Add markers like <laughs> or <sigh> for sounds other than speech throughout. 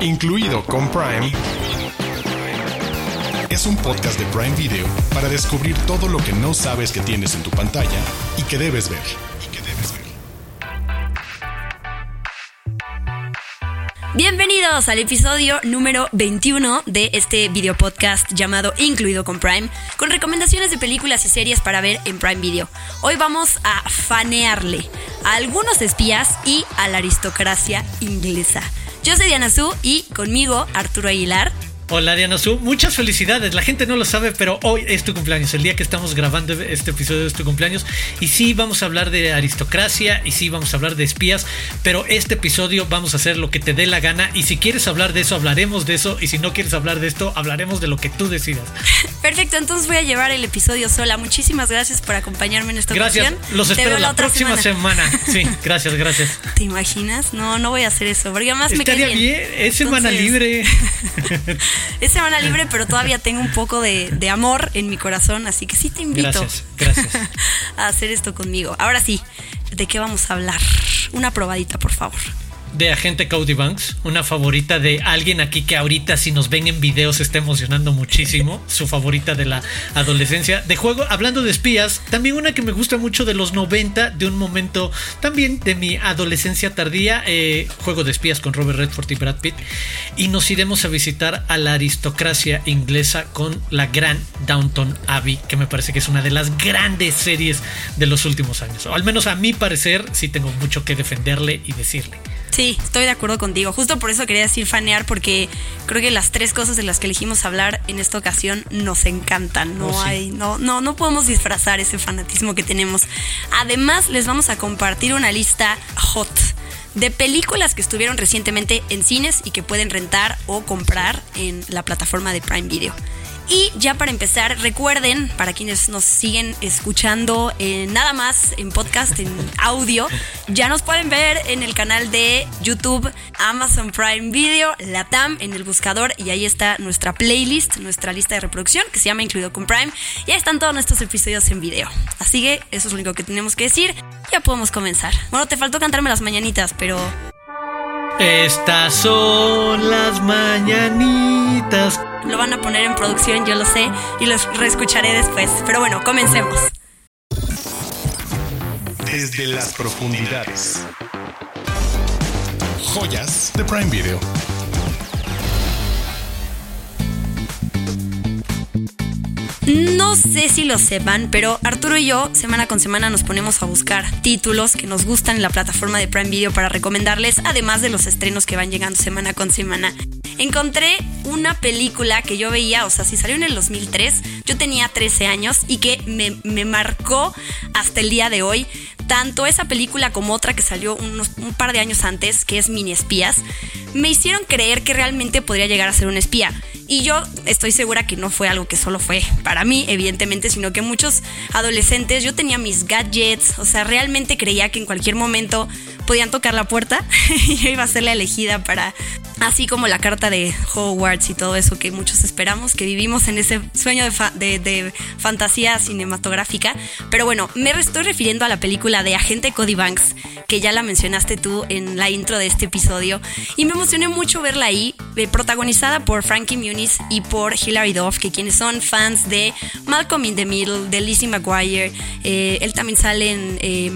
incluido con Prime, es un podcast de Prime Video para descubrir todo lo que no sabes que tienes en tu pantalla y que debes ver. Bienvenidos al episodio número 21 de este video podcast llamado Incluido con Prime, con recomendaciones de películas y series para ver en Prime Video. Hoy vamos a fanearle a algunos espías y a la aristocracia inglesa. Yo soy Diana Su y conmigo Arturo Aguilar. Hola Diana Su, muchas felicidades. La gente no lo sabe, pero hoy es tu cumpleaños. El día que estamos grabando este episodio es tu cumpleaños. Y sí, vamos a hablar de aristocracia y sí, vamos a hablar de espías. Pero este episodio vamos a hacer lo que te dé la gana. Y si quieres hablar de eso, hablaremos de eso. Y si no quieres hablar de esto, hablaremos de lo que tú decidas. <laughs> Perfecto, entonces voy a llevar el episodio sola. Muchísimas gracias por acompañarme en esta gracias. ocasión. Los espero la, próxima semana. <laughs> Sí, gracias, gracias. ¿Te imaginas? No, no voy a hacer eso. Porque además Estaría me cae bien. Es semana libre. <laughs> es semana libre, pero todavía tengo un poco de, de, amor en mi corazón, así que sí te invito gracias, gracias. <laughs> a hacer esto conmigo. Ahora sí, ¿de qué vamos a hablar? Una probadita, por favor de agente Cody Banks, una favorita de alguien aquí que ahorita si nos ven en video se está emocionando muchísimo, <laughs> su favorita de la adolescencia. De juego, hablando de espías, también una que me gusta mucho de los 90, de un momento también de mi adolescencia tardía, eh, juego de espías con Robert Redford y Brad Pitt. Y nos iremos a visitar a la aristocracia inglesa con la gran Downton Abbey, que me parece que es una de las grandes series de los últimos años. O al menos a mi parecer, sí tengo mucho que defenderle y decirle. Sí, estoy de acuerdo contigo. Justo por eso quería decir fanear, porque creo que las tres cosas de las que elegimos hablar en esta ocasión nos encantan. No Oh, sí. hay, no, no, no podemos disfrazar ese fanatismo que tenemos. Además, les vamos a compartir una lista hot de películas que estuvieron recientemente en cines y que pueden rentar o comprar en la plataforma de Prime Video. Y ya para empezar, recuerden, para quienes nos siguen escuchando eh, nada más en podcast, en audio, ya nos pueden ver en el canal de YouTube, Amazon Prime Video, Latam, en el buscador, y ahí está nuestra playlist, nuestra lista de reproducción, que se llama Incluido con Prime, y ahí están todos nuestros episodios en video. Así que eso es lo único que tenemos que decir, ya podemos comenzar. Bueno, te faltó cantarme las mañanitas, pero... Estas son las mañanitas. Lo van a poner en producción, yo lo sé, y los reescucharé después. Pero bueno, comencemos. Desde las profundidades. Joyas de Prime Video. No sé si lo sepan, pero Arturo y yo semana con semana nos ponemos a buscar títulos que nos gustan en la plataforma de Prime Video para recomendarles, además de los estrenos que van llegando semana con semana. Encontré una película que yo veía, o sea, si salió en el 2003, yo tenía 13 años y que me, me marcó hasta el día de hoy. Tanto esa película como otra que salió un par de años antes, que es Mini Espías, me hicieron creer que realmente podría llegar a ser un espía. Y yo estoy segura que no fue algo que solo fue para mí, evidentemente, sino que muchos adolescentes, yo tenía mis gadgets, o sea, realmente creía que en cualquier momento podían tocar la puerta <laughs> y yo iba a ser la elegida para, así como la carta de Hogwarts y todo eso que muchos esperamos, que vivimos en ese sueño de, fa de, de fantasía cinematográfica. Pero bueno, me estoy refiriendo a la película de Agente Cody Banks, que ya la mencionaste tú en la intro de este episodio, y me emocioné mucho verla ahí, eh, protagonizada por Frankie Muniz y por Hilary Duff, que quienes son fans de Malcolm in the Middle, de Lizzie McGuire, eh, él también sale en eh,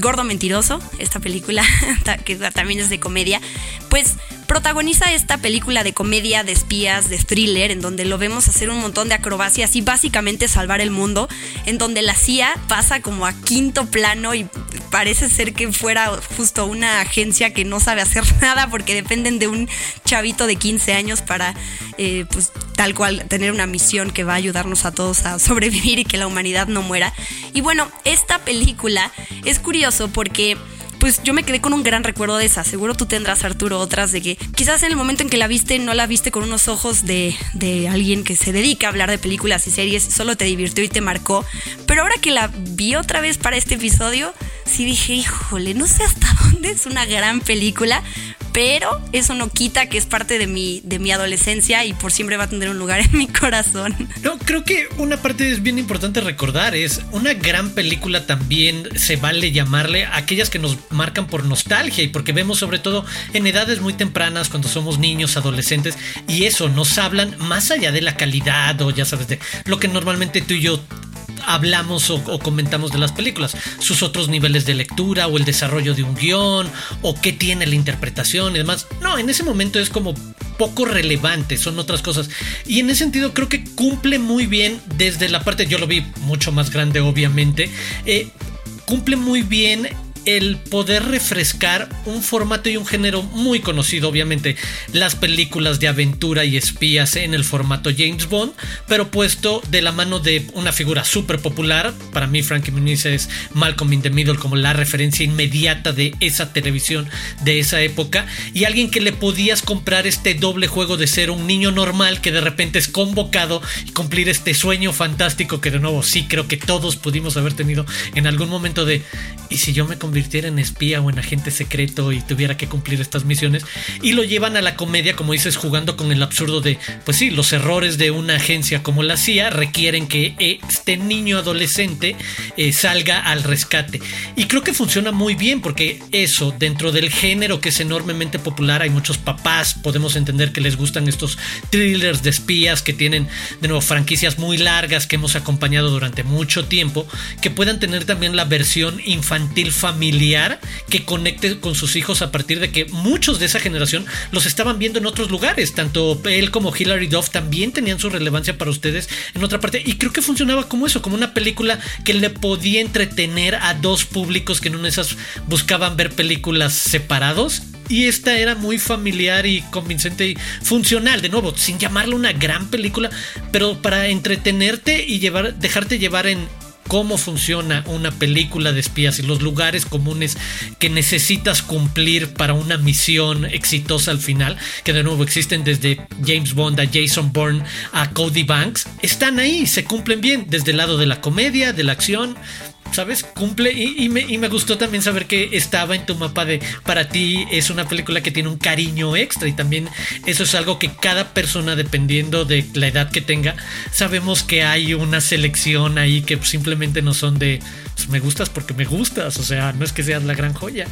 Gordo Mentiroso, esta película <laughs> que también es de comedia, pues protagoniza esta película de comedia, de espías, de thriller, en donde lo vemos hacer un montón de acrobacias y básicamente salvar el mundo, en donde la CIA pasa como a quinto plano y parece ser que fuera justo una agencia que no sabe hacer <laughs> nada porque dependen de un chavito de 15 años para, eh, pues tal cual, tener una misión que va a ayudarnos a todos a <laughs> sobrevivir y que la humanidad no muera. Y bueno, esta película es curioso porque pues yo me quedé con un gran recuerdo de esa. Seguro tú tendrás, Arturo, otras de que quizás en el momento en que la viste no la viste con unos ojos de, de, alguien que se dedica a hablar de películas y series, solo te divirtió y te marcó. Pero ahora que la vi otra vez para este episodio, sí dije, híjole, no sé hasta <laughs> dónde es una gran película. pero eso no quita que es parte de mi, de mi adolescencia y por siempre va a tener un lugar <laughs> en mi corazón. No, creo que una parte es bien importante recordar, es una gran película también se vale llamarle aquellas que nos marcan por nostalgia y porque vemos sobre todo en edades muy tempranas cuando somos niños, adolescentes y eso nos hablan más allá de la calidad o ya sabes de lo que normalmente tú y yo hablamos o, comentamos de las películas, sus otros niveles de lectura o el desarrollo de un guion o qué tiene la interpretación y demás. No, en ese momento es como poco relevante, son otras cosas. Y en ese sentido creo que cumple muy bien desde la parte, yo lo vi mucho más grande obviamente, eh, cumple muy bien el poder refrescar un formato y un género muy conocido, obviamente, las películas de aventura y espías en el formato James Bond, pero puesto de la mano de una figura súper popular. Para mí, Frankie Muniz es Malcolm in the Middle como la referencia inmediata de esa televisión de esa época y alguien que le podías comprar este doble juego de ser un niño normal que de repente es convocado y cumplir este sueño fantástico que de nuevo sí creo que todos pudimos haber tenido en algún momento de y si yo me convirtiera en espía o en agente secreto y tuviera que cumplir estas misiones. Y lo llevan a la comedia, como dices, jugando con el absurdo de, pues sí, los errores de una agencia como la CIA requieren que este niño adolescente eh, salga al rescate. Y creo que funciona muy bien porque eso, dentro del género que es enormemente popular, hay muchos papás, podemos entender que les gustan estos thrillers de espías que tienen, de nuevo, franquicias muy largas que hemos acompañado durante mucho tiempo, que puedan tener también la versión infantil familiar que conecte con sus hijos a partir de que muchos de esa generación los estaban viendo en otros lugares. Tanto él como Hilary Duff también tenían su relevancia para ustedes en otra parte. Y creo que funcionaba como eso, como una película que le podía entretener a dos públicos que en una de esas buscaban ver películas separados y esta era muy familiar y convincente y funcional, de nuevo, sin llamarla una gran película, pero para entretenerte y llevar, dejarte llevar en cómo funciona una película de espías y los lugares comunes que necesitas cumplir para una misión exitosa al final, que de nuevo existen desde James Bond a Jason Bourne a Cody Banks, están ahí, se cumplen bien desde el lado de la comedia, de la acción, ¿sabes? Cumple y, me, gustó también saber que estaba en tu mapa de para ti es una película que tiene un cariño extra y también eso es algo que cada persona dependiendo de la edad que tenga sabemos que hay una selección ahí que simplemente no son de pues, me gustas porque me gustas, o sea, no es que seas la gran joya.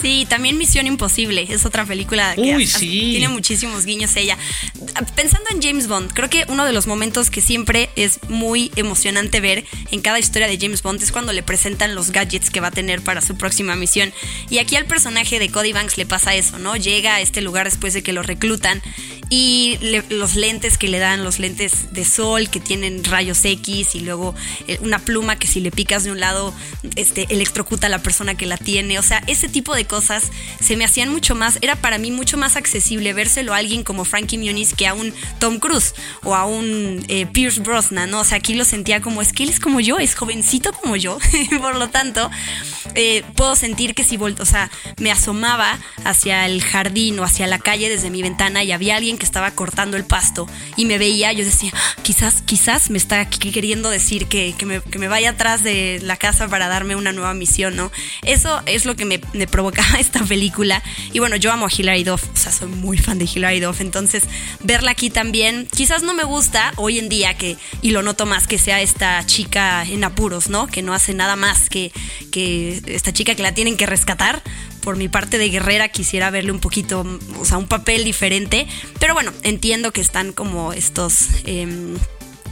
Sí, también Misión Imposible es otra película que tiene muchísimos guiños ella. Pensando en James Bond, creo que uno de los momentos que siempre es muy emocionante ver en cada historia de James Bond es cuando le presentan los gadgets que va a tener para su próxima misión. Y aquí al personaje de Cody Banks le pasa eso, ¿no? Llega a este lugar después de que lo reclutan y los lentes que le dan, los lentes de sol que tienen rayos X y luego eh, una pluma que si le picas de un lado este, electrocuta a la persona que la tiene. O sea, ese tipo de cosas se me hacían mucho más, era para mí mucho más accesible vérselo a alguien como Frankie Muniz que a un Tom Cruise o a un eh, Pierce Brosnan, ¿no? O sea, aquí lo sentía como, es que él es como yo, es jovencito como yo, <laughs> por lo tanto, eh, puedo sentir que si volto, o sea, me asomaba hacia el jardín o hacia la calle desde mi ventana y había alguien que estaba cortando el pasto y me veía, yo decía, ah, quizás, quizás me está queriendo decir que, que, me, vaya atrás de la casa para darme una nueva misión, ¿no? Eso es lo que me, me, provocaba <laughs> esta película. Y bueno, yo amo a Hilary Duff, o sea, soy muy fan de Hilary Duff, entonces verla aquí también, quizás no me gusta hoy en día que, y lo noto más, que sea esta chica en apuros, ¿no? Que no hace nada más que, que esta chica que la tienen que rescatar por mi parte de guerrera quisiera verle un poquito, o sea, un papel diferente. Pero bueno, entiendo que están como estos... Em,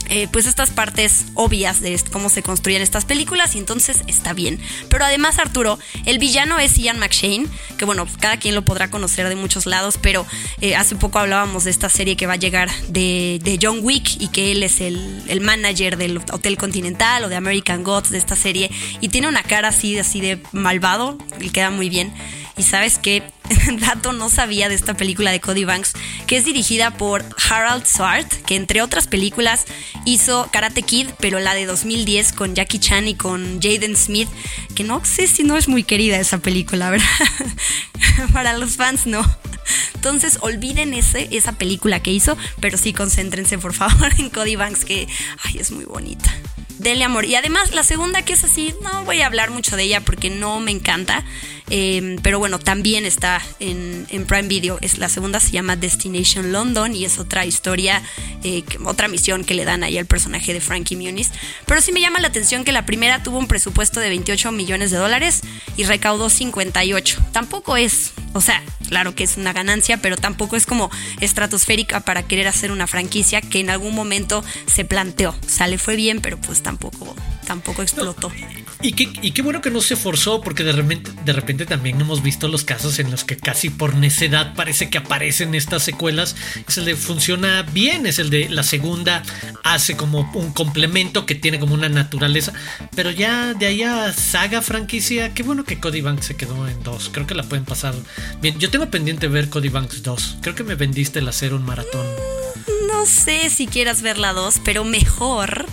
eh, pues estas partes obvias de cómo se construyen estas películas y entonces está bien. Pero además Arturo, el villano es Ian McShane, que bueno, cada quien lo podrá conocer de muchos lados, pero eh, hace poco hablábamos de esta serie que va a llegar de, John Wick y que él es el, el, manager del Hotel Continental o de American Gods de esta serie y tiene una cara así, así de malvado y queda muy bien. Y sabes que, <laughs> dato no sabía de esta película de Cody Banks, que es dirigida por Harold Swart, que entre otras películas hizo Karate Kid, pero la de 2010 con Jackie Chan y con Jaden Smith, que no sé si no es muy querida esa película, ¿verdad? <laughs> Para los fans no. Entonces olviden ese, esa película que hizo, pero sí concéntrense por favor <laughs> en Cody Banks, que ay, es muy bonita. Denle amor. Y además la segunda que es así, no voy a hablar mucho de ella porque no me encanta, Em, pero bueno, también está en, Prime Video. Es, la segunda se llama Destination London y es otra historia, eh, otra misión que le dan ahí al personaje de Frankie Muniz. Pero sí me llama la atención que la primera tuvo un presupuesto de 28 millones de dólares y recaudó 58. Tampoco es, o sea, claro que es una ganancia, pero tampoco es como estratosférica para querer hacer una franquicia que en algún momento se planteó. O sea, le fue bien, pero pues tampoco, tampoco explotó. Y qué, y qué bueno que no se forzó, porque de repente, de repente también hemos visto los casos en los que casi por necedad parece que aparecen estas secuelas. Es el de funciona bien, es el de la segunda hace como un complemento que tiene como una naturaleza. Pero ya de ahí a saga franquicia, qué bueno que Cody Banks se quedó en dos. Creo que la pueden pasar bien. Yo tengo pendiente ver Cody Banks 2. Creo que me vendiste el hacer un maratón. No sé si quieras ver la 2, pero mejor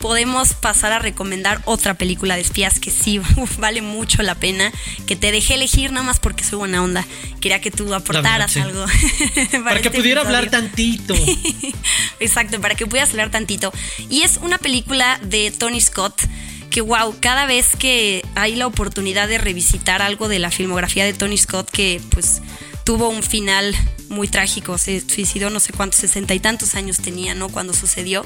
podemos pasar a recomendar otra película de espías que sí <laughs> vale mucho la pena, que te dejé elegir nada más porque soy buena onda. Quería que tú aportaras algo. <laughs> <laughs> para, que este pudiera hablar tantito. Exacto, para que pudieras hablar tantito. Y es una película de Tony Scott que wow, cada vez que hay la oportunidad de revisitar algo de la filmografía de Tony Scott que pues tuvo un final muy trágico, se suicidó no sé cuántos, sesenta y tantos años tenía, ¿no? Cuando sucedió.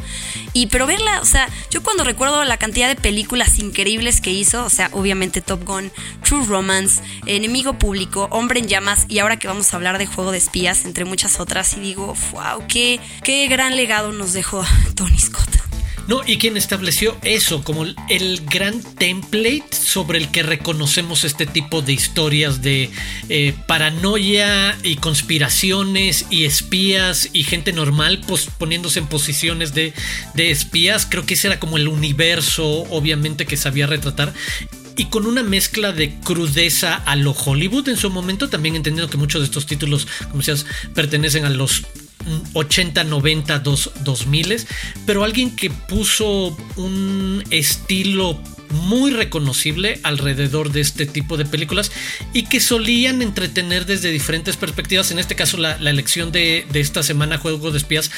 Y pero verla, o sea, yo cuando recuerdo la cantidad de películas increíbles que hizo, o sea, obviamente Top Gun, True Romance, Enemigo Público, Hombre en Llamas, y ahora que vamos a hablar de Juego de Espías, entre muchas otras, y digo, wow, qué, qué gran legado nos dejó Tony Scott. No, y quien estableció eso como el gran template sobre el que reconocemos este tipo de historias de eh, paranoia y conspiraciones y espías y gente normal pues, poniéndose en posiciones de, de espías. Creo que ese era como el universo, obviamente, que sabía retratar y con una mezcla de crudeza a lo Hollywood en su momento, también entendiendo que muchos de estos títulos, como decías, pertenecen a los 80, 90, 2000, pero alguien que puso un estilo muy reconocible alrededor de este tipo de películas y que solían entretener desde diferentes perspectivas. En este caso, la, elección de, de, esta semana, Juego de Espías,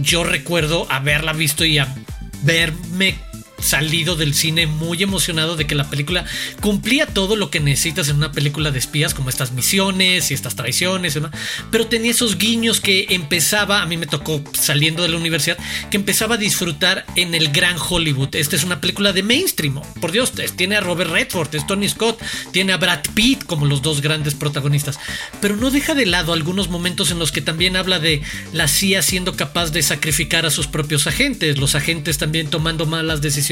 yo recuerdo haberla visto y haberme salido del cine muy emocionado de que la película cumplía todo lo que necesitas en una película de espías, como estas misiones y estas traiciones, pero tenía esos guiños que empezaba, a mí me tocó saliendo de la universidad, que empezaba a disfrutar en el gran Hollywood. Esta es una película de mainstream, por Dios, tiene a Robert Redford, es Tony Scott, tiene a Brad Pitt como los dos grandes protagonistas, pero no deja de lado algunos momentos en los que también habla de la CIA siendo capaz de sacrificar a sus propios agentes, los agentes también tomando malas decisiones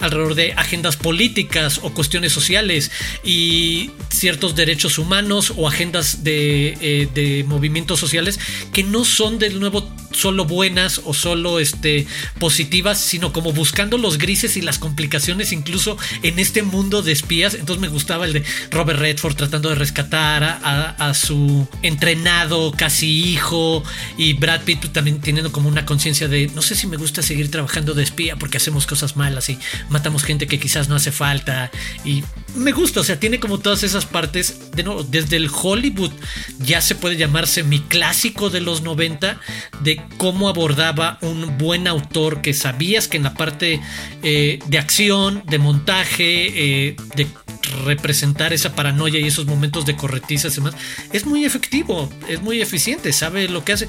alrededor de agendas políticas o cuestiones sociales y ciertos derechos humanos o agendas de, eh, movimientos sociales que no son de nuevo solo buenas o solo este, positivas, sino como buscando los grises y las complicaciones incluso en este mundo de espías. Entonces me gustaba el de Robert Redford tratando de rescatar a, a su entrenado casi hijo y Brad Pitt también teniendo como una conciencia de no sé si me gusta seguir trabajando de espía porque hacemos cosas malas y matamos gente que quizás no hace falta. Y me gusta, o sea, tiene como todas esas partes, de nuevo, desde el Hollywood ya se puede llamarse mi clásico de los 90 de cómo abordaba un buen autor que sabías que en la parte eh, de acción, de montaje, eh, de representar esa paranoia y esos momentos de corretizas y demás, es muy efectivo, es muy eficiente, sabe lo que hace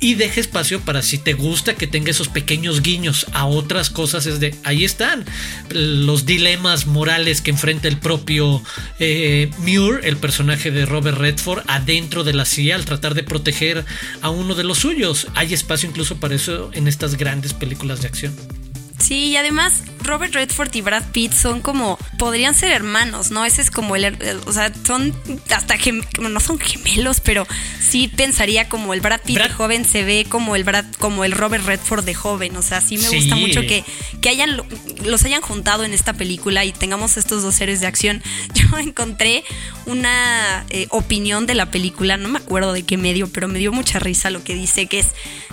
y deja espacio para si te gusta que tenga esos pequeños guiños a otras cosas. Es de ahí están los dilemas morales que enfrenta el propio eh, Muir, el personaje de Robert Redford, adentro de la CIA al tratar de proteger a uno de los suyos. Hay espacio incluso para eso en estas grandes películas de acción. Sí, y además Robert Redford y Brad Pitt son como, podrían ser hermanos, ¿no? Ese es como el, o sea, son hasta que no son gemelos, pero sí pensaría como el Brad Pitt de joven se ve como el Brad, como el Robert Redford de joven, o sea, sí me gusta mucho que, que hayan, los hayan juntado en esta película y tengamos estos dos seres de acción. <laughs> Yo encontré una eh, opinión de la película, no me acuerdo de qué medio, pero me dio mucha risa lo que dice, que es,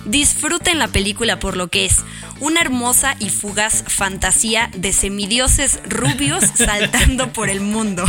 disfruten la película por lo que es, una hermosa y fugaz fantasía de semidioses rubios <laughs> saltando por el mundo.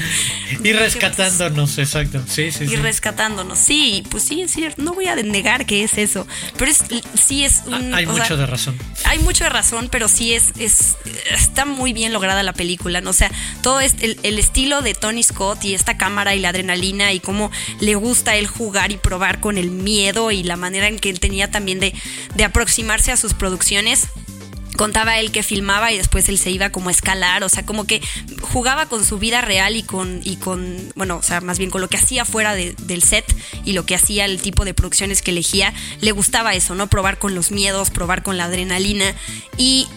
<laughs> y rescatándonos, exacto. Sí, sí, y rescatándonos. Sí, pues sí, es cierto. No voy a negar que es eso. Pero es, sí es un. Hay mucho de razón. Hay mucho de razón, pero sí es, es es, está muy bien lograda la película, ¿no? O sea, todo este, el, estilo de Tony Scott y esta cámara y la adrenalina y cómo le gusta él jugar y probar con el miedo y la manera en que él tenía también de, de aproximarse a sus producciones contaba él que filmaba y después él se iba como a escalar, o sea, como que jugaba con su vida real y con, y con bueno, o sea, más bien con lo que hacía fuera del set y lo que hacía, el tipo de producciones que elegía, le gustaba eso, ¿no? Probar con los miedos, probar con la adrenalina y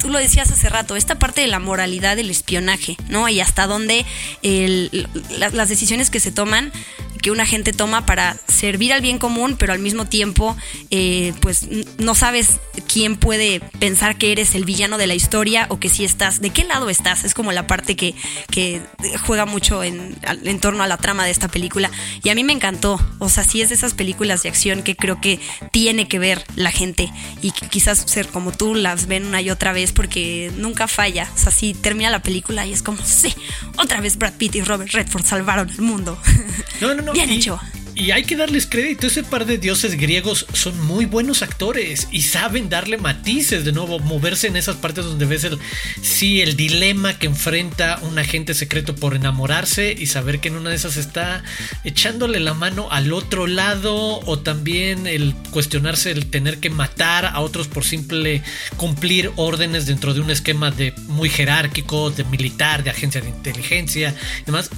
tú lo decías hace rato, esta parte de la moralidad del espionaje, ¿no? Y hasta dónde las decisiones que se toman que una gente toma para servir al bien común, pero al mismo tiempo, eh, pues no sabes quién puede pensar que eres el villano de la historia o que si estás, de qué lado estás. Es como la parte que, que juega mucho en, en torno a la trama de esta película. Y a mí me encantó. O sea, sí es de esas películas de acción que creo que tiene que ver la gente y quizás ser como tú las ven una y otra vez porque nunca falla. O sea, sí termina la película y es como, sí, otra vez Brad Pitt y Robert Redford salvaron el mundo. No, no, no. <laughs> Bien y, hecho. Y hay que darles crédito, ese par de dioses griegos son muy buenos actores y saben darle matices, de nuevo, moverse en esas partes donde ves el, sí, el dilema que enfrenta un agente secreto por enamorarse y saber que en una de esas está echándole la mano al otro lado o también el cuestionarse el tener que matar a otros por simple cumplir órdenes dentro de un esquema de muy jerárquico, de militar, de agencia de inteligencia y demás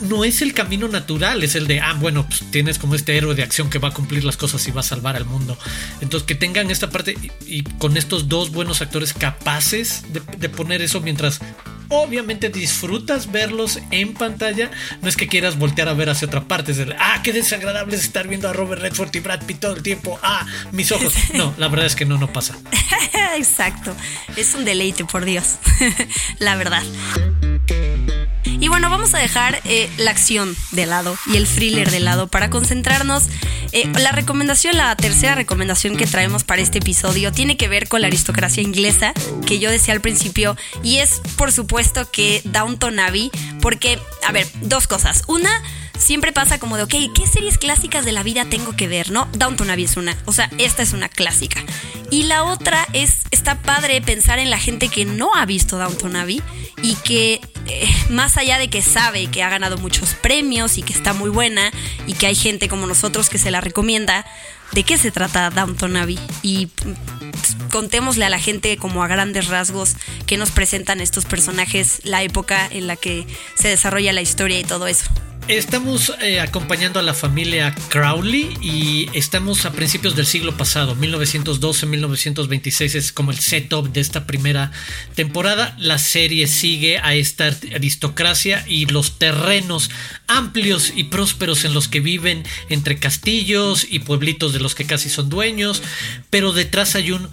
no es el camino natural, es el de, ah, bueno, pues tienes como este héroe de acción que va a cumplir las cosas y va a salvar al mundo. Entonces, que tengan esta parte y, con estos dos buenos actores capaces de, poner eso mientras obviamente disfrutas verlos en pantalla, no es que quieras voltear a ver hacia otra parte, es ah, qué desagradable es estar viendo a Robert Redford y Brad Pitt todo el tiempo, ah, mis ojos. <laughs> No, la verdad es que no, no pasa. <laughs> Exacto, es un deleite, por Dios, <laughs> la verdad. Y bueno, vamos a dejar eh, la acción de lado y el thriller de lado para concentrarnos. Eh, la recomendación, la tercera recomendación que traemos para este episodio tiene que ver con la aristocracia inglesa que yo decía al principio y es por supuesto que Downton Abbey porque, a ver, dos cosas. Una, siempre pasa como de, ok, ¿qué series clásicas de la vida tengo que ver? ¿No? Downton Abbey es una, o sea, esta es una clásica. Y la otra es, está padre pensar en la gente que no ha visto Downton Abbey y que eh, más allá de que sabe que ha ganado muchos premios y que está muy buena y que hay gente como nosotros que se la recomienda, ¿de qué se trata Downton Abbey? Y pues, contémosle a la gente como a grandes rasgos que nos presentan estos personajes, la época en la que se desarrolla la historia y todo eso. Estamos eh, acompañando a la familia Crowley y estamos a principios del siglo pasado, 1912-1926 es como el setup de esta primera temporada. La serie sigue a esta aristocracia y los terrenos amplios y prósperos en los que viven entre castillos y pueblitos de los que casi son dueños, pero detrás hay un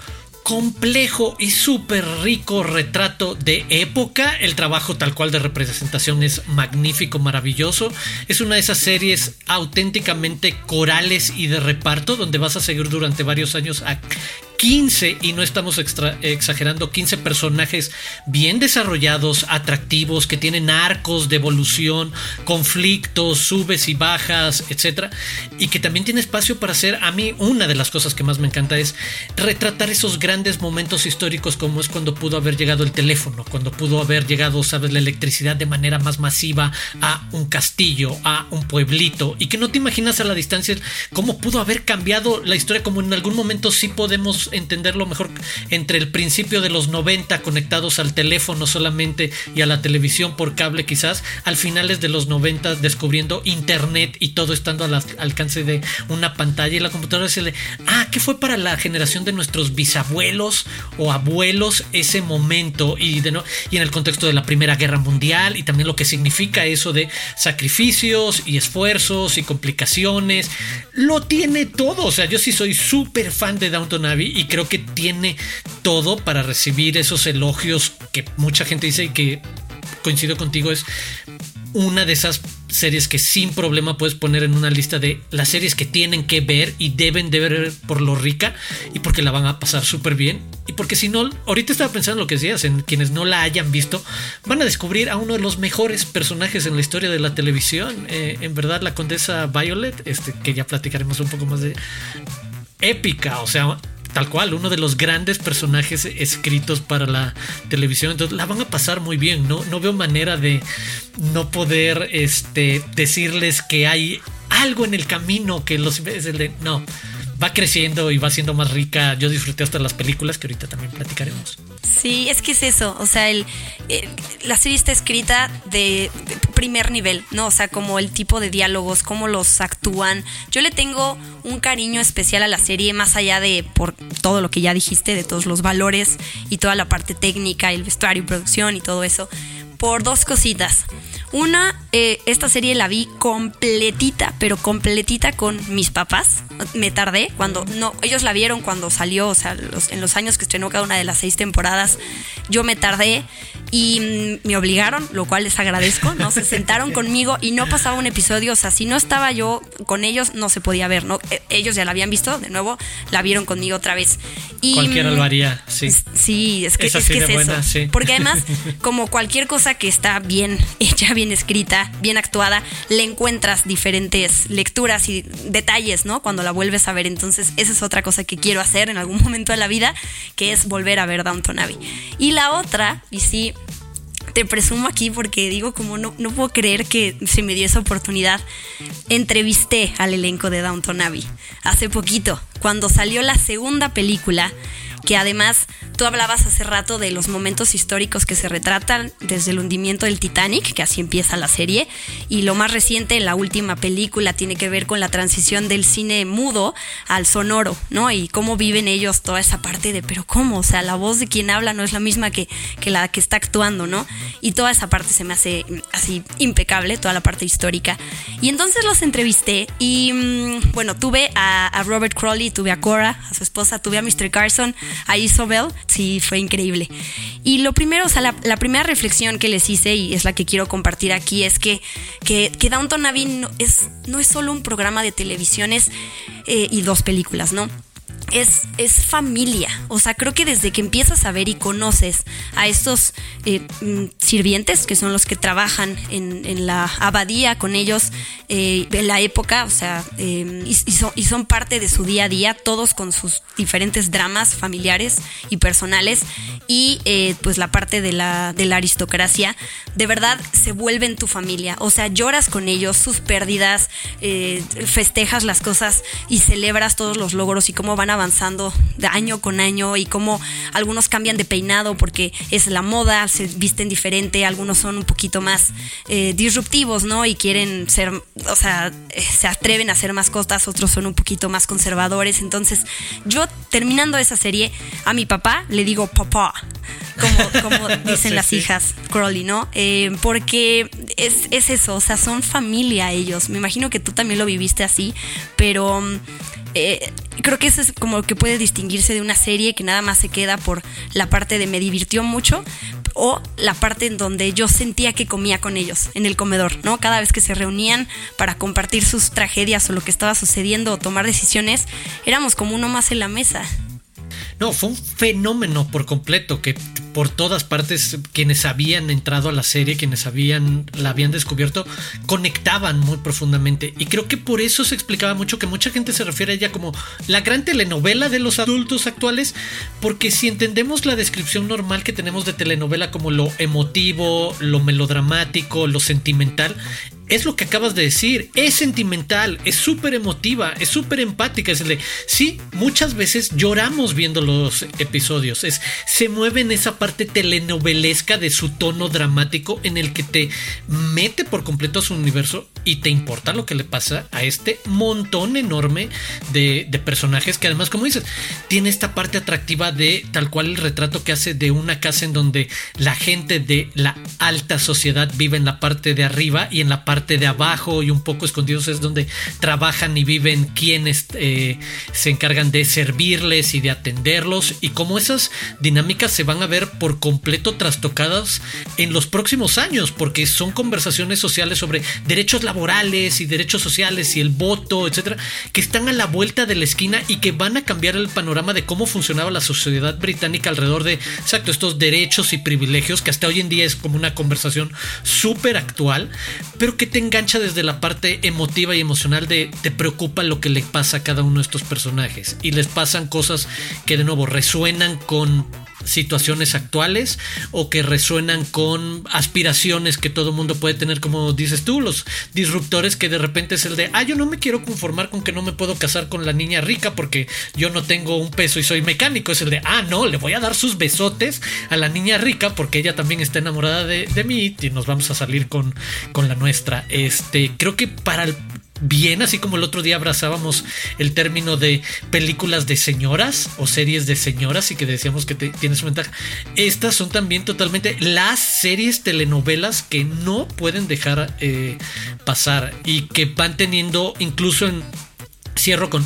complejo y súper rico retrato de época. El trabajo tal cual de representación es magnífico, maravilloso. Es una de esas series auténticamente corales y de reparto donde vas a seguir durante varios años a 15, y no estamos exagerando, 15 personajes bien desarrollados, atractivos, que tienen arcos de evolución, conflictos, subes y bajas, etc. Y que también tiene espacio para hacer, a mí una de las cosas que más me encanta es retratar esos grandes momentos históricos como es cuando pudo haber llegado el teléfono, cuando pudo haber llegado, sabes, la electricidad de manera más masiva a un castillo, a un pueblito, y que no te imaginas a la distancia cómo pudo haber cambiado la historia, como en algún momento sí podemos entenderlo mejor entre el principio de los 90 conectados al teléfono solamente y a la televisión por cable quizás, al finales de los 90 descubriendo internet y todo estando al alcance de una pantalla y la computadora decirle, ah, ¿qué fue para la generación de nuestros bisabuelos o abuelos ese momento? Y, de no, y en el contexto de la Primera Guerra Mundial y también lo que significa eso de sacrificios y esfuerzos y complicaciones, lo tiene todo, o sea, yo sí soy súper fan de Downton Abbey y creo que tiene todo para recibir esos elogios que mucha gente dice y que coincido contigo es una de esas series que sin problema puedes poner en una lista de las series que tienen que ver y deben de ver por lo rica y porque la van a pasar súper bien. Y porque si no, ahorita estaba pensando en lo que decías, en quienes no la hayan visto, van a descubrir a uno de los mejores personajes en la historia de la televisión. Eh, en verdad, la condesa Violet, este, que ya platicaremos un poco más de épica, o sea, tal cual, uno de los grandes personajes escritos para la televisión. Entonces la van a pasar muy bien. No, no veo manera de no poder este, decirles que hay algo en el camino que los... No, va creciendo y va siendo más rica. Yo disfruté hasta las películas que ahorita también platicaremos. Sí, es que es eso. O sea, el, la serie está escrita de, primer nivel, ¿no? O sea, como el tipo de diálogos, cómo los actúan. Yo le tengo un cariño especial a la serie, más allá de por todo lo que ya dijiste, de todos los valores y toda la parte técnica, el vestuario y producción y todo eso, por dos cositas. Una, eh, esta serie la vi completita, pero completita con mis papás. Me tardé cuando, no, ellos la vieron cuando salió, o sea, en los años que estrenó cada una de las seis temporadas. Yo me tardé y mm, me obligaron, lo cual les agradezco, ¿no? Se sentaron <laughs> conmigo y no pasaba un episodio, o sea, si no estaba yo con ellos, no se podía ver, ¿no? E, ellos ya la habían visto, de nuevo, la vieron conmigo otra vez. Y, Cualquiera lo haría, sí. Sí, es que es, que es eso. Porque además, <laughs> como cualquier cosa que está bien hecha, bien escrita, bien actuada, le encuentras diferentes lecturas y detalles, ¿no? Cuando la vuelves a ver. Entonces, esa es otra cosa que quiero hacer en algún <laughs> momento de la vida, que es volver a ver Downton Abbey. Y la otra, y sí, te presumo aquí porque digo como no, no puedo creer que se me dio esa oportunidad. Entrevisté al elenco de Downton Abbey hace poquito, cuando salió la segunda película que además tú hablabas hace rato de los momentos históricos que se retratan desde el hundimiento del Titanic, que así empieza la serie, y lo más reciente, la última película, tiene que ver con la transición del cine mudo al sonoro, ¿no? Y cómo viven ellos toda esa parte de, pero ¿cómo? O sea, la voz de quien habla no es la misma que, que la que está actuando, ¿no? Y toda esa parte se me hace así impecable, toda la parte histórica. Y entonces los entrevisté y, mm, bueno, tuve a, a Robert Crowley, tuve a Cora, a su esposa, tuve a Mr. Carson, a Isobel, sí, fue increíble. Y lo primero, o sea, la, primera reflexión que les hice y es la que quiero compartir aquí es que, que, que Downton Abbey no es, no es solo un programa de televisiones eh, y dos películas, ¿no? Es, es familia. O sea, creo que desde que empiezas a ver y conoces a estos eh, mm, sirvientes, que son los que trabajan en, la abadía con ellos eh, en la época, o sea, em, y, son, parte de su día a día, todos con sus diferentes dramas familiares y personales, y eh, pues la parte de la, de la aristocracia, de verdad se vuelven tu familia. O sea, lloras con ellos, sus pérdidas, festejas las cosas y celebras todos los logros y cómo van avanzando de año con año y cómo algunos cambian de peinado porque es la moda, se visten diferente, algunos son un poquito más eh, disruptivos, ¿no? Y quieren ser, o sea, eh, se atreven a hacer más cosas, otros son un poquito más conservadores. Entonces, yo terminando esa serie, a mi papá le digo papá, como, <laughs> dicen las hijas Crowley, ¿no? Eh, porque es, es eso, o sea, son familia ellos. Me imagino que tú también lo viviste así, pero eh, creo que eso es como que puede distinguirse de una serie que nada más se queda por la parte de me divirtió mucho o la parte en donde yo sentía que comía con ellos en el comedor, ¿no? Cada vez que se reunían para compartir sus tragedias o lo que estaba sucediendo o tomar decisiones, éramos como uno más en la mesa. No, fue un fenómeno por completo que por todas partes quienes habían entrado a la serie, quienes habían la habían descubierto, conectaban muy profundamente. Y creo que por eso se explicaba mucho que mucha gente se refiere a ella como la gran telenovela de los adultos actuales, porque si entendemos la descripción normal que tenemos de telenovela como lo emotivo, lo melodramático, lo sentimental, es lo que acabas de decir, es sentimental, es súper emotiva, es súper empática. Es de, sí, muchas veces lloramos viendo los episodios, es, se mueve en esa parte telenovelesca de su tono dramático en el que te mete por completo a su universo y te importa lo que le pasa a este montón enorme de, personajes que además, como dices, tiene esta parte atractiva de tal cual el retrato que hace de una casa en donde la gente de la alta sociedad vive en la parte de arriba y en la parte de abajo y un poco escondidos es donde trabajan y viven quienes eh, se encargan de servirles y de atenderlos y cómo esas dinámicas se van a ver por completo trastocadas en los próximos años porque son conversaciones sociales sobre derechos laborales laborales y derechos sociales y el voto, etcétera, que están a la vuelta de la esquina y que van a cambiar el panorama de cómo funcionaba la sociedad británica alrededor de, exacto, estos derechos y privilegios que hasta hoy en día es como una conversación súper actual, pero que te engancha desde la parte emotiva y emocional de te preocupa lo que le pasa a cada uno de estos personajes y les pasan cosas que de nuevo resuenan con situaciones actuales o que resuenan con aspiraciones que todo mundo puede tener, como dices tú, los disruptores que de repente es el de, ah, yo no me quiero conformar con que no me puedo casar con la niña rica porque yo no tengo un peso y soy mecánico. Es el de, ah, no, le voy a dar sus besotes a la niña rica porque ella también está enamorada de, de mí y nos vamos a salir con, con la nuestra. Este, creo que para el bien, así como el otro día abrazábamos el término de películas de señoras o series de señoras y que decíamos que tiene su ventaja. Estas son también totalmente las series telenovelas que no pueden dejar eh, pasar y que van teniendo incluso en... Cierro con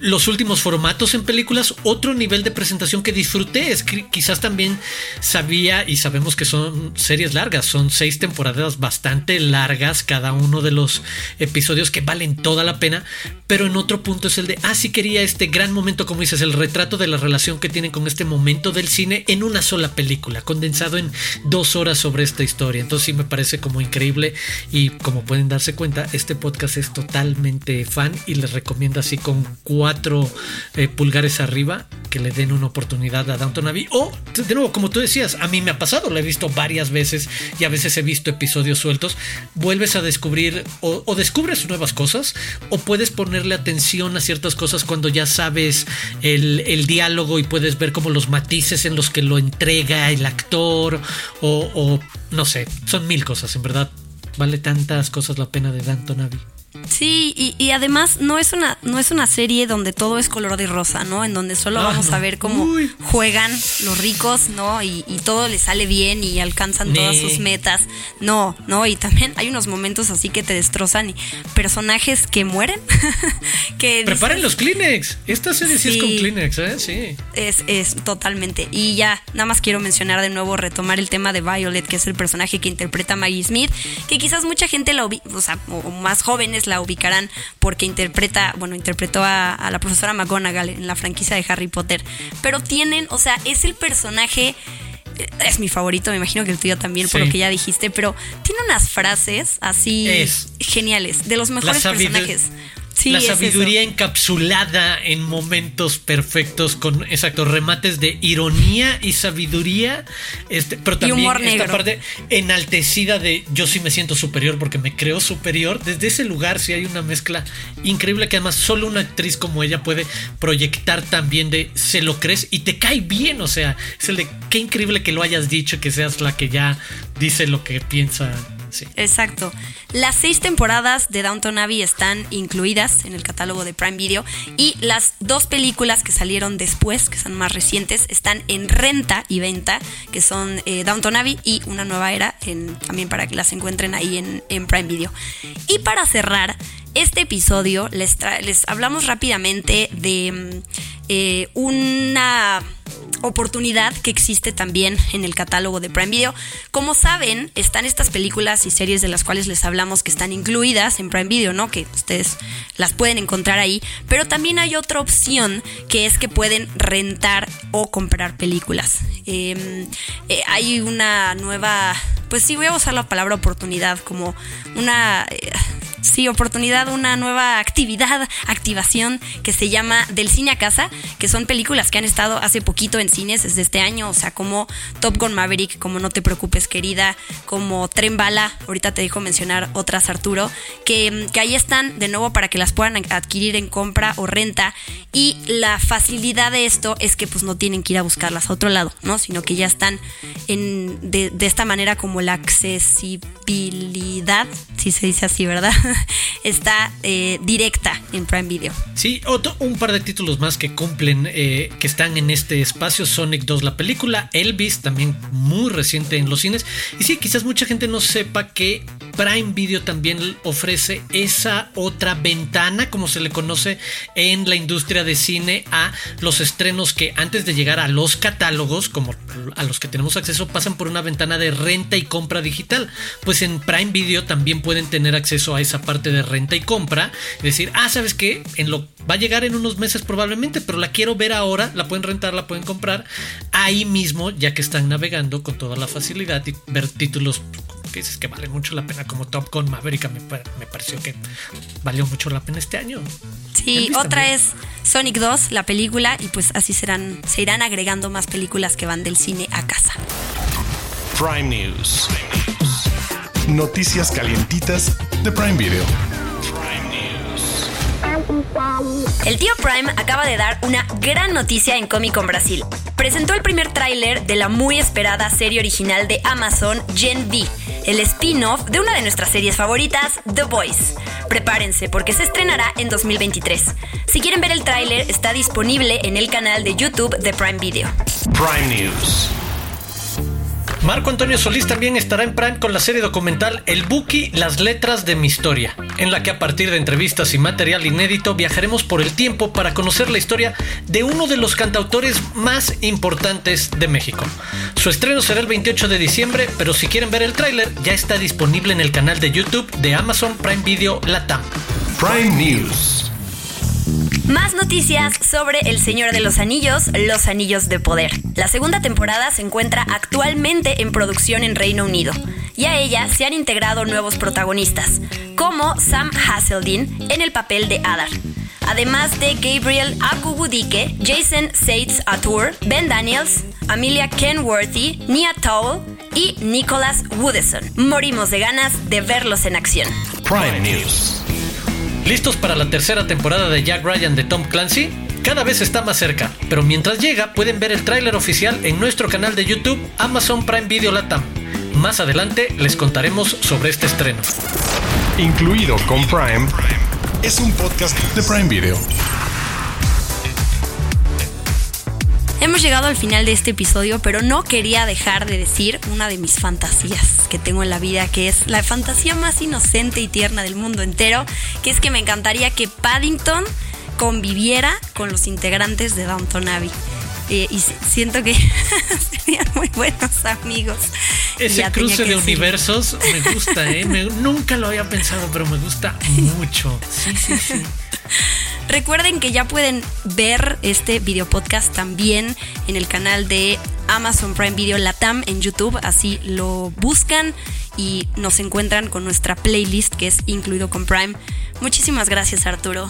los últimos formatos en películas, otro nivel de presentación que disfruté. Es que quizás también sabía y sabemos que son series largas, son seis temporadas bastante largas cada uno de los episodios que valen toda la pena, pero en otro punto es el de, ah, sí quería este gran momento, como dices, el retrato de la relación que tienen con este momento del cine en una sola película, condensado en dos horas sobre esta historia. Entonces sí me parece como increíble y como pueden darse cuenta, este podcast es totalmente fan y les recomiendo así con cuatro cuatro eh, pulgares arriba que le den una oportunidad a Downton Abbey. O, de nuevo, como tú decías, a mí me ha pasado, lo he visto varias veces y a veces he visto episodios sueltos. Vuelves a descubrir o, descubres nuevas cosas o puedes ponerle atención a ciertas cosas cuando ya sabes el, el diálogo y puedes ver como los matices en los que lo entrega el actor o, o no sé, son mil cosas, en verdad. Vale tantas cosas la pena de Downton Abbey. Sí, y, además no es una no es una serie donde todo es color de rosa, ¿no? En donde solo vamos a ver cómo juegan los ricos, ¿no? Y, todo les sale bien y alcanzan todas sus metas. No, no, y también hay unos momentos así que te destrozan y personajes que mueren. <laughs> que Preparen los Kleenex. Esta serie sí, es con Kleenex, ¿eh? Sí. Es, es totalmente. Y ya, nada más quiero mencionar de nuevo, retomar el tema de Violet, que es el personaje que interpreta Maggie Smith, que quizás mucha gente la o sea, o más jóvenes la ubicarán porque interpreta, bueno, interpretó a, la profesora McGonagall en la franquicia de Harry Potter. Pero tienen, o sea, es el personaje eh, es mi favorito, me imagino que el tuyo también, por lo que ya dijiste, pero tiene unas frases así geniales, de los mejores personajes la sabiduría encapsulada en momentos perfectos con exacto remates de ironía y sabiduría, este, pero también esta parte enaltecida de yo sí me siento superior porque me creo superior. Desde ese lugar sí hay una mezcla increíble que además solo una actriz como ella puede proyectar también de se lo crees y te cae bien, o sea, es el de qué increíble que lo hayas dicho, que seas la que ya dice lo que piensa Exacto. Las seis temporadas de Downton Abbey están incluidas en el catálogo de Prime Video y las dos películas que salieron después, que son más recientes, están en renta y venta, que son eh, Downton Abbey y Una Nueva Era, también para que las encuentren ahí en, Prime Video. Y para cerrar este episodio, les, les hablamos rápidamente de mm, eh, una oportunidad que existe también en el catálogo de Prime Video. Como saben, están estas películas y series de las cuales les hablamos que están incluidas en Prime Video, ¿no? Que ustedes las pueden encontrar ahí. Pero también hay otra opción que es que pueden rentar o comprar películas. Em, eh, hay una nueva, pues sí, voy a usar la palabra oportunidad como una... Eh, sí, oportunidad, una nueva actividad, activación que se llama Del Cine a Casa, que son películas que han estado hace poquito en cines desde este año, o sea, como Top Gun Maverick, como No te preocupes querida, como Tren Bala, ahorita te dejo mencionar otras Arturo, que, que ahí están de nuevo para que las puedan adquirir en compra o renta y la facilidad de esto es que pues no tienen que ir a buscarlas a otro lado, ¿no? Sino que ya están en, de, de esta manera como la accesibilidad, si se dice así, ¿verdad? <laughs> <laughs> está eh, directa en Prime Video. Sí, otro, un par de títulos más que cumplen, eh, que están en este espacio, Sonic 2 la película, Elvis también muy reciente en los cines. Y sí, quizás mucha gente no sepa que Prime Video también ofrece esa otra ventana, como se le conoce en la industria de cine a los estrenos que antes de llegar a los catálogos, como a los que tenemos acceso, pasan por una ventana de renta y compra digital. Pues en Prime Video también pueden tener acceso a esa parte de renta y compra. Decir, ah, ¿sabes qué? En lo, va a llegar en unos meses probablemente, pero la quiero ver ahora, la pueden rentar, la pueden comprar ahí mismo, ya que están navegando con toda la facilidad y ver títulos que dices que vale mucho la pena, como Top Gun Maverick, me, me pareció que valió mucho la pena este año. Sí, otra es Sonic 2, la película, y pues así serán, se irán agregando más películas que van del cine a casa. Prime News. Noticias calientitas de Prime Video. El tío Prime acaba de dar una gran noticia en Comic Con Brasil. Presentó el primer tráiler de la muy esperada serie original de Amazon, Gen V, el spin-off de una de nuestras series favoritas, The Voice. Prepárense porque se estrenará en 2023. Si quieren ver el tráiler, está disponible en el canal de YouTube de Prime Video. Prime News. Marco Antonio Solís también estará en Prime con la serie documental El Buki, las letras de mi historia, en la que a partir de entrevistas y material inédito viajaremos por el tiempo para conocer la historia de uno de los cantautores más importantes de México. Su estreno será el 28 de diciembre, pero si quieren ver el tráiler ya está disponible en el canal de YouTube de Amazon Prime Video Latam. Prime News. Más noticias sobre El Señor de los Anillos, Los Anillos de Poder. La segunda temporada se encuentra actualmente en producción en Reino Unido y a ella se han integrado nuevos protagonistas, como Sam Haseldin en el papel de Adar. Además de Gabriel Akubudike, Jason Seitz Atur, Ben Daniels, Amelia Kenworthy, Nia Towell y Nicholas Woodison. Morimos de ganas de verlos en acción. Prime News. ¿Listos para la tercera temporada de Jack Ryan de Tom Clancy? Cada vez está más cerca, pero mientras llega pueden ver el tráiler oficial en nuestro canal de YouTube Amazon Prime Video Latam. Más adelante les contaremos sobre este estreno. Incluido con Prime, es un podcast de Prime Video. Hemos llegado al final de este episodio, pero no quería dejar de decir una de mis fantasías que tengo en la vida, que es la fantasía más inocente y tierna del mundo entero, que es que me encantaría que Paddington conviviera con los integrantes de Downton Abbey. Eh, y siento que <laughs> serían muy buenos amigos. Ese cruce de universos me gusta, ¿eh? nunca lo había pensado, pero me gusta <laughs> mucho. Sí, sí, sí. Recuerden que ya pueden ver este video podcast también en el canal de Amazon Prime Video Latam en YouTube, así lo buscan y nos encuentran con nuestra playlist que es incluido con Prime. Muchísimas gracias Arturo.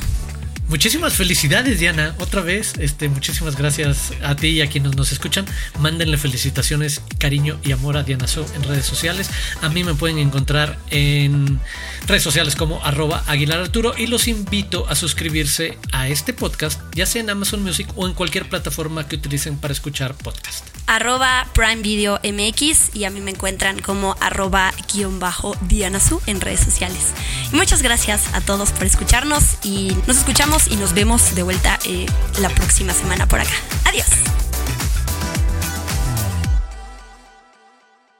Muchísimas felicidades, Diana. Otra vez, este, muchísimas gracias a ti y a quienes nos escuchan. Mándenle felicitaciones, cariño y amor a Diana So en redes sociales. A mí me pueden encontrar en redes sociales como arroba Aguilar Arturo y los invito a suscribirse a este podcast, ya sea en Amazon Music o en cualquier plataforma que utilicen para escuchar podcast. Arroba Prime Video MX y a mí me encuentran como arroba guion bajo Diana Su en redes sociales. muchas gracias a todos por escucharnos y nos escuchamos y nos vemos de vuelta eh, la próxima semana por acá. Adiós.